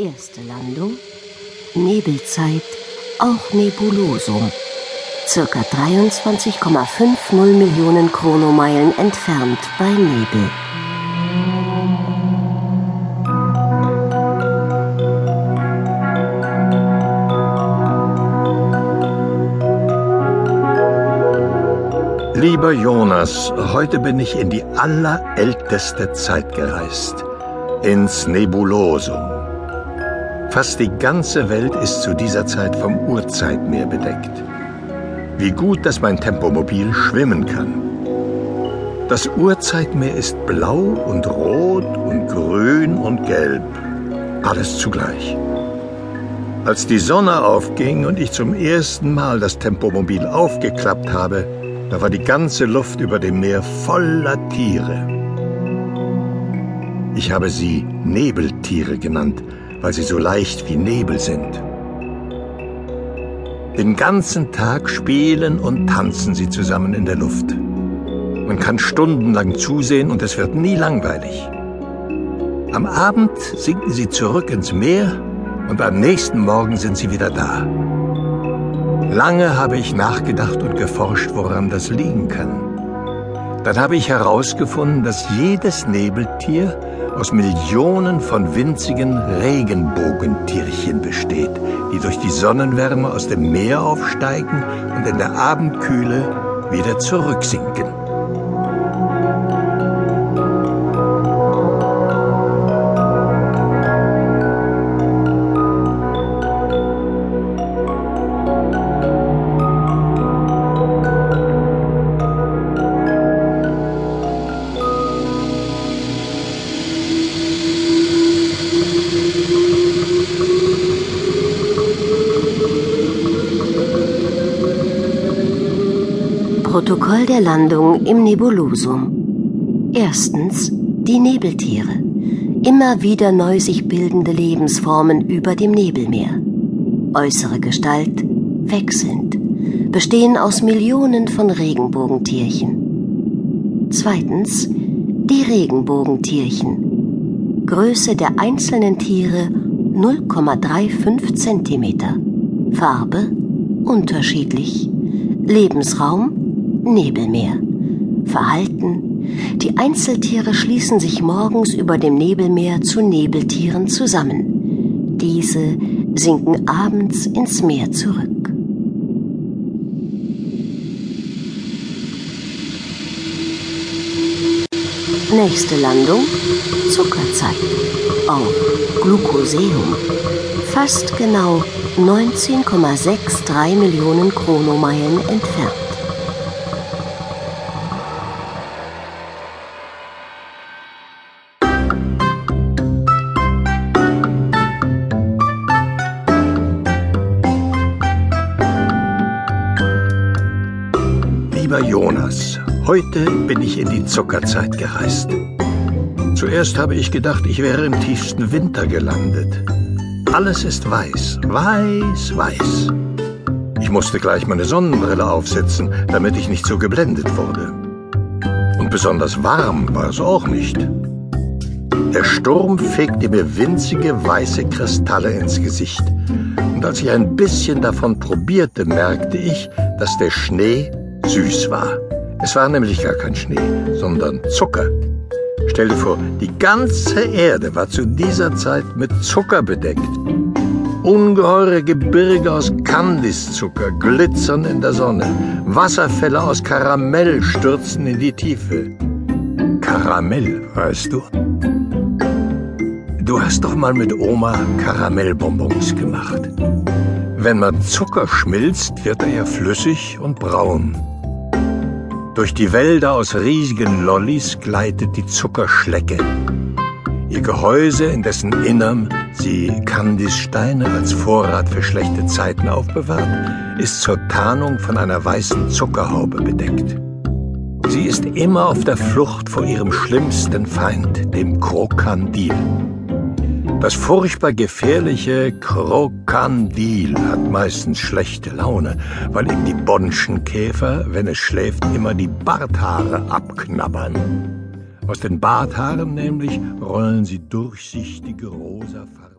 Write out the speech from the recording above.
Erste Landung. Nebelzeit, auch Nebulosum. Circa 23,50 Millionen Chronomeilen entfernt bei Nebel. Lieber Jonas, heute bin ich in die allerälteste Zeit gereist, ins Nebulosum. Fast die ganze Welt ist zu dieser Zeit vom Urzeitmeer bedeckt. Wie gut, dass mein Tempomobil schwimmen kann. Das Urzeitmeer ist blau und rot und grün und gelb, alles zugleich. Als die Sonne aufging und ich zum ersten Mal das Tempomobil aufgeklappt habe, da war die ganze Luft über dem Meer voller Tiere. Ich habe sie Nebeltiere genannt, weil sie so leicht wie Nebel sind. Den ganzen Tag spielen und tanzen sie zusammen in der Luft. Man kann stundenlang zusehen und es wird nie langweilig. Am Abend sinken sie zurück ins Meer und am nächsten Morgen sind sie wieder da. Lange habe ich nachgedacht und geforscht, woran das liegen kann. Dann habe ich herausgefunden, dass jedes Nebeltier aus Millionen von winzigen Regenbogentierchen besteht, die durch die Sonnenwärme aus dem Meer aufsteigen und in der Abendkühle wieder zurücksinken. Protokoll der Landung im Nebulosum. Erstens die Nebeltiere. Immer wieder neu sich bildende Lebensformen über dem Nebelmeer. Äußere Gestalt wechselnd. Bestehen aus Millionen von Regenbogentierchen. Zweitens die Regenbogentierchen. Größe der einzelnen Tiere 0,35 cm. Farbe unterschiedlich. Lebensraum Nebelmeer. Verhalten. Die Einzeltiere schließen sich morgens über dem Nebelmeer zu Nebeltieren zusammen. Diese sinken abends ins Meer zurück. Nächste Landung Zuckerzeit. Auch Glucoseum. Fast genau 19,63 Millionen Chronomeilen entfernt. Lieber Jonas, heute bin ich in die Zuckerzeit gereist. Zuerst habe ich gedacht, ich wäre im tiefsten Winter gelandet. Alles ist weiß, weiß, weiß. Ich musste gleich meine Sonnenbrille aufsetzen, damit ich nicht so geblendet wurde. Und besonders warm war es auch nicht. Der Sturm fegte mir winzige weiße Kristalle ins Gesicht. Und als ich ein bisschen davon probierte, merkte ich, dass der Schnee süß war. Es war nämlich gar kein Schnee, sondern Zucker. Stell dir vor, die ganze Erde war zu dieser Zeit mit Zucker bedeckt. Ungeheure Gebirge aus Kandiszucker glitzern in der Sonne. Wasserfälle aus Karamell stürzen in die Tiefe. Karamell, weißt du? Du hast doch mal mit Oma Karamellbonbons gemacht. Wenn man Zucker schmilzt, wird er ja flüssig und braun. Durch die Wälder aus riesigen Lollis gleitet die Zuckerschlecke. Ihr Gehäuse, in dessen Innerm sie Kandissteine als Vorrat für schlechte Zeiten aufbewahrt, ist zur Tarnung von einer weißen Zuckerhaube bedeckt. Sie ist immer auf der Flucht vor ihrem schlimmsten Feind, dem Krokandil. Das furchtbar gefährliche Krokandil hat meistens schlechte Laune, weil ihm die Bonnschen Käfer, wenn es schläft, immer die Barthaare abknabbern. Aus den Barthaaren nämlich rollen sie durchsichtige rosafarben.